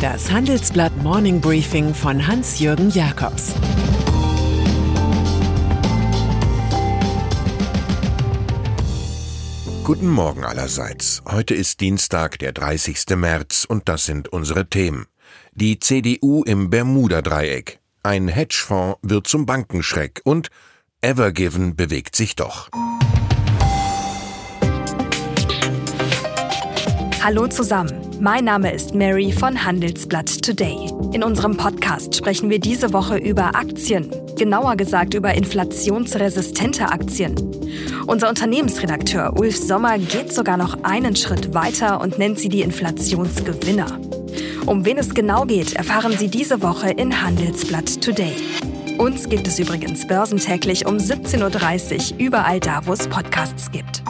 Das Handelsblatt Morning Briefing von Hans-Jürgen Jakobs Guten Morgen allerseits. Heute ist Dienstag, der 30. März, und das sind unsere Themen. Die CDU im Bermuda-Dreieck. Ein Hedgefonds wird zum Bankenschreck und Evergiven bewegt sich doch. Hallo zusammen, mein Name ist Mary von Handelsblatt Today. In unserem Podcast sprechen wir diese Woche über Aktien, genauer gesagt über inflationsresistente Aktien. Unser Unternehmensredakteur Ulf Sommer geht sogar noch einen Schritt weiter und nennt sie die Inflationsgewinner. Um wen es genau geht, erfahren Sie diese Woche in Handelsblatt Today. Uns gibt es übrigens börsentäglich um 17.30 Uhr überall da, wo es Podcasts gibt.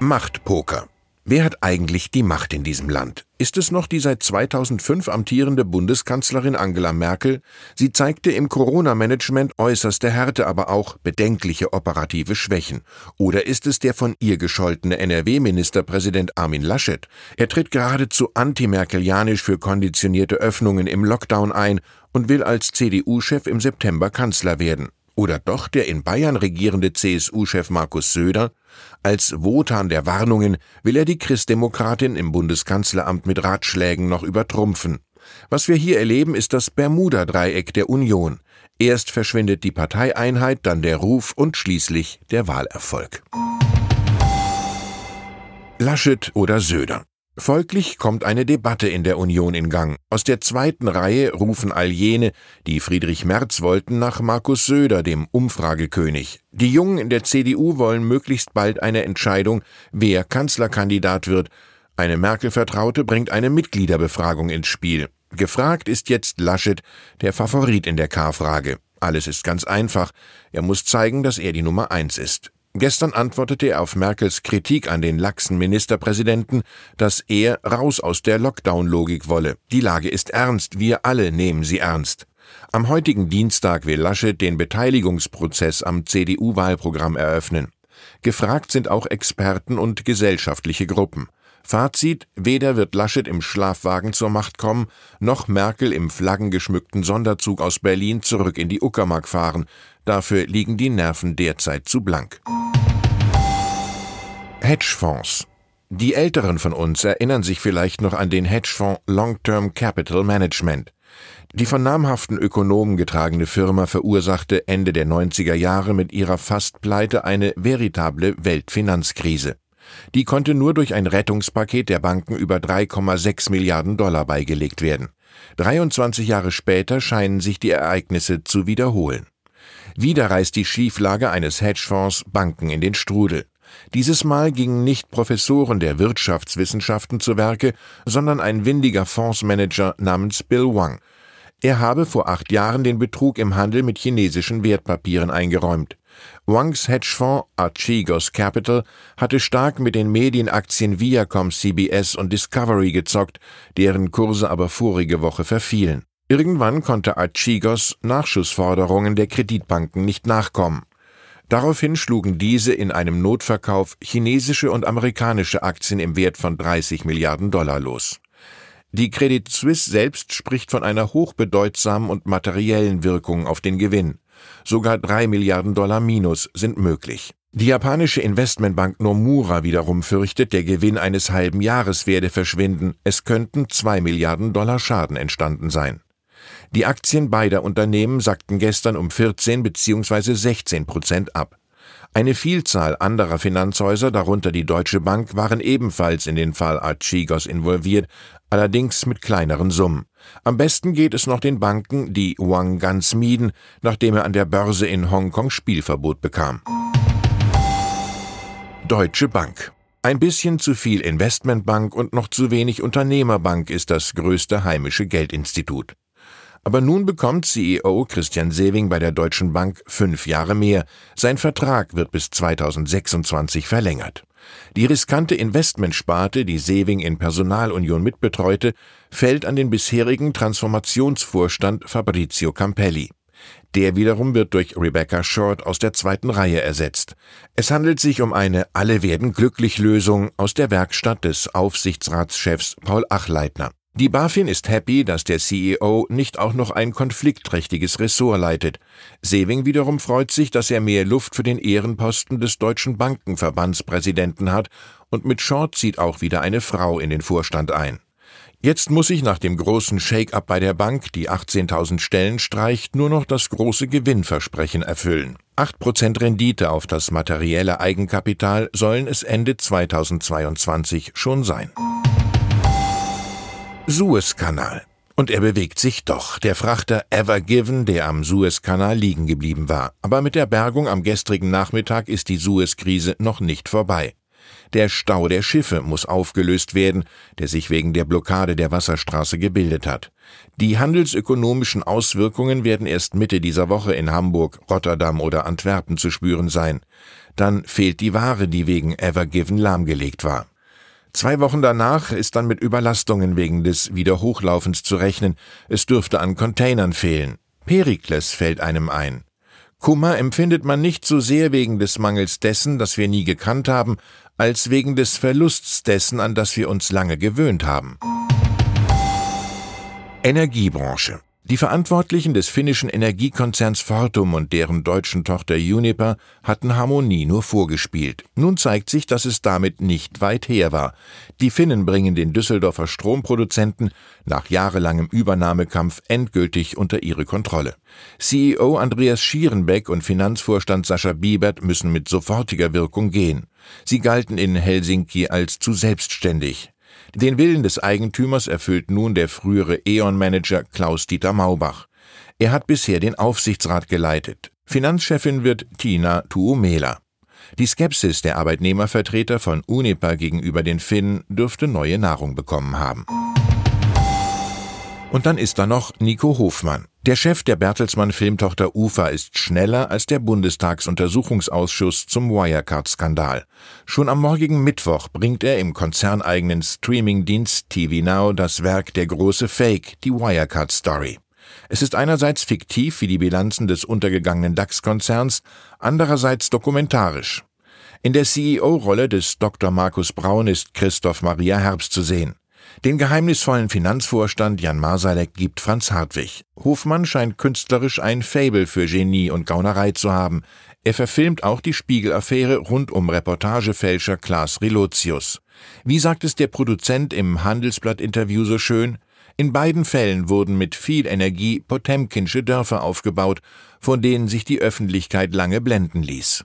Machtpoker. Wer hat eigentlich die Macht in diesem Land? Ist es noch die seit 2005 amtierende Bundeskanzlerin Angela Merkel? Sie zeigte im Corona-Management äußerste Härte, aber auch bedenkliche operative Schwächen. Oder ist es der von ihr gescholtene NRW-Ministerpräsident Armin Laschet? Er tritt geradezu antimerkelianisch für konditionierte Öffnungen im Lockdown ein und will als CDU-Chef im September Kanzler werden. Oder doch der in Bayern regierende CSU-Chef Markus Söder? Als Wotan der Warnungen will er die Christdemokratin im Bundeskanzleramt mit Ratschlägen noch übertrumpfen. Was wir hier erleben, ist das Bermuda-Dreieck der Union. Erst verschwindet die Parteieinheit, dann der Ruf und schließlich der Wahlerfolg. Laschet oder Söder? Folglich kommt eine Debatte in der Union in Gang. Aus der zweiten Reihe rufen all jene, die Friedrich Merz wollten, nach Markus Söder, dem Umfragekönig. Die Jungen in der CDU wollen möglichst bald eine Entscheidung, wer Kanzlerkandidat wird. Eine Merkel-Vertraute bringt eine Mitgliederbefragung ins Spiel. Gefragt ist jetzt Laschet, der Favorit in der K-Frage. Alles ist ganz einfach. Er muss zeigen, dass er die Nummer eins ist. Gestern antwortete er auf Merkels Kritik an den laxen Ministerpräsidenten, dass er raus aus der Lockdown-Logik wolle. Die Lage ist ernst, wir alle nehmen sie ernst. Am heutigen Dienstag will Laschet den Beteiligungsprozess am CDU-Wahlprogramm eröffnen. Gefragt sind auch Experten und gesellschaftliche Gruppen. Fazit, weder wird Laschet im Schlafwagen zur Macht kommen, noch Merkel im flaggengeschmückten Sonderzug aus Berlin zurück in die Uckermark fahren. Dafür liegen die Nerven derzeit zu blank. Hedgefonds. Die Älteren von uns erinnern sich vielleicht noch an den Hedgefonds Long-Term Capital Management. Die von namhaften Ökonomen getragene Firma verursachte Ende der 90er Jahre mit ihrer Fastpleite eine veritable Weltfinanzkrise. Die konnte nur durch ein Rettungspaket der Banken über 3,6 Milliarden Dollar beigelegt werden. 23 Jahre später scheinen sich die Ereignisse zu wiederholen. Wieder reißt die Schieflage eines Hedgefonds Banken in den Strudel. Dieses Mal gingen nicht Professoren der Wirtschaftswissenschaften zu Werke, sondern ein windiger Fondsmanager namens Bill Wang. Er habe vor acht Jahren den Betrug im Handel mit chinesischen Wertpapieren eingeräumt. Wangs Hedgefonds Archegos Capital hatte stark mit den Medienaktien Viacom CBS und Discovery gezockt, deren Kurse aber vorige Woche verfielen. Irgendwann konnte Archegos Nachschussforderungen der Kreditbanken nicht nachkommen. Daraufhin schlugen diese in einem Notverkauf chinesische und amerikanische Aktien im Wert von 30 Milliarden Dollar los. Die Credit Suisse selbst spricht von einer hochbedeutsamen und materiellen Wirkung auf den Gewinn. Sogar drei Milliarden Dollar Minus sind möglich. Die japanische Investmentbank Nomura wiederum fürchtet, der Gewinn eines halben Jahres werde verschwinden. Es könnten zwei Milliarden Dollar Schaden entstanden sein. Die Aktien beider Unternehmen sackten gestern um 14 bzw. 16 Prozent ab. Eine Vielzahl anderer Finanzhäuser, darunter die Deutsche Bank, waren ebenfalls in den Fall Archigos involviert, allerdings mit kleineren Summen. Am besten geht es noch den Banken, die Wang ganz mieden, nachdem er an der Börse in Hongkong Spielverbot bekam. Deutsche Bank. Ein bisschen zu viel Investmentbank und noch zu wenig Unternehmerbank ist das größte heimische Geldinstitut. Aber nun bekommt CEO Christian Sewing bei der Deutschen Bank fünf Jahre mehr. Sein Vertrag wird bis 2026 verlängert. Die riskante Investmentsparte, die Sewing in Personalunion mitbetreute, fällt an den bisherigen Transformationsvorstand Fabrizio Campelli. Der wiederum wird durch Rebecca Short aus der zweiten Reihe ersetzt. Es handelt sich um eine Alle werden glücklich Lösung aus der Werkstatt des Aufsichtsratschefs Paul Achleitner. Die BaFin ist happy, dass der CEO nicht auch noch ein konfliktträchtiges Ressort leitet. Sewing wiederum freut sich, dass er mehr Luft für den Ehrenposten des Deutschen Bankenverbandspräsidenten hat und mit Short zieht auch wieder eine Frau in den Vorstand ein. Jetzt muss sich nach dem großen Shake-up bei der Bank, die 18.000 Stellen streicht, nur noch das große Gewinnversprechen erfüllen. 8% Rendite auf das materielle Eigenkapital sollen es Ende 2022 schon sein. Suezkanal. Und er bewegt sich doch. Der Frachter Ever Given, der am Suezkanal liegen geblieben war. Aber mit der Bergung am gestrigen Nachmittag ist die Suezkrise noch nicht vorbei. Der Stau der Schiffe muss aufgelöst werden, der sich wegen der Blockade der Wasserstraße gebildet hat. Die handelsökonomischen Auswirkungen werden erst Mitte dieser Woche in Hamburg, Rotterdam oder Antwerpen zu spüren sein. Dann fehlt die Ware, die wegen Ever Given lahmgelegt war. Zwei Wochen danach ist dann mit Überlastungen wegen des Wiederhochlaufens zu rechnen. Es dürfte an Containern fehlen. Perikles fällt einem ein. Kummer empfindet man nicht so sehr wegen des Mangels dessen, das wir nie gekannt haben, als wegen des Verlusts dessen, an das wir uns lange gewöhnt haben. Energiebranche die Verantwortlichen des finnischen Energiekonzerns Fortum und deren deutschen Tochter Uniper hatten Harmonie nur vorgespielt. Nun zeigt sich, dass es damit nicht weit her war. Die Finnen bringen den Düsseldorfer Stromproduzenten nach jahrelangem Übernahmekampf endgültig unter ihre Kontrolle. CEO Andreas Schierenbeck und Finanzvorstand Sascha Biebert müssen mit sofortiger Wirkung gehen. Sie galten in Helsinki als zu selbstständig. Den Willen des Eigentümers erfüllt nun der frühere E.ON-Manager Klaus-Dieter Maubach. Er hat bisher den Aufsichtsrat geleitet. Finanzchefin wird Tina Tuomela. Die Skepsis der Arbeitnehmervertreter von Unipa gegenüber den Finnen dürfte neue Nahrung bekommen haben. Und dann ist da noch Nico Hofmann. Der Chef der Bertelsmann Filmtochter UFA ist schneller als der Bundestagsuntersuchungsausschuss zum Wirecard-Skandal. Schon am morgigen Mittwoch bringt er im konzerneigenen Streamingdienst TV Now das Werk Der große Fake, die Wirecard Story. Es ist einerseits fiktiv wie die Bilanzen des untergegangenen DAX-Konzerns, andererseits dokumentarisch. In der CEO-Rolle des Dr. Markus Braun ist Christoph Maria Herbst zu sehen. Den geheimnisvollen Finanzvorstand Jan Marsalek gibt Franz Hartwig. Hofmann scheint künstlerisch ein Fable für Genie und Gaunerei zu haben. Er verfilmt auch die Spiegel-Affäre rund um Reportagefälscher Klaas Relotius. Wie sagt es der Produzent im Handelsblatt-Interview so schön? In beiden Fällen wurden mit viel Energie Potemkinsche Dörfer aufgebaut, von denen sich die Öffentlichkeit lange blenden ließ.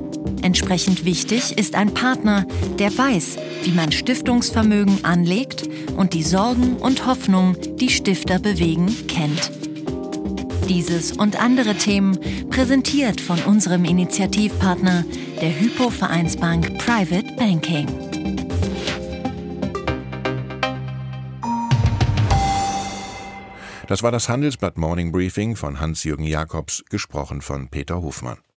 Entsprechend wichtig ist ein Partner, der weiß, wie man Stiftungsvermögen anlegt und die Sorgen und Hoffnungen, die Stifter bewegen, kennt. Dieses und andere Themen präsentiert von unserem Initiativpartner, der Hypo Vereinsbank Private Banking. Das war das Handelsblatt Morning Briefing von Hans-Jürgen Jakobs, gesprochen von Peter Hofmann.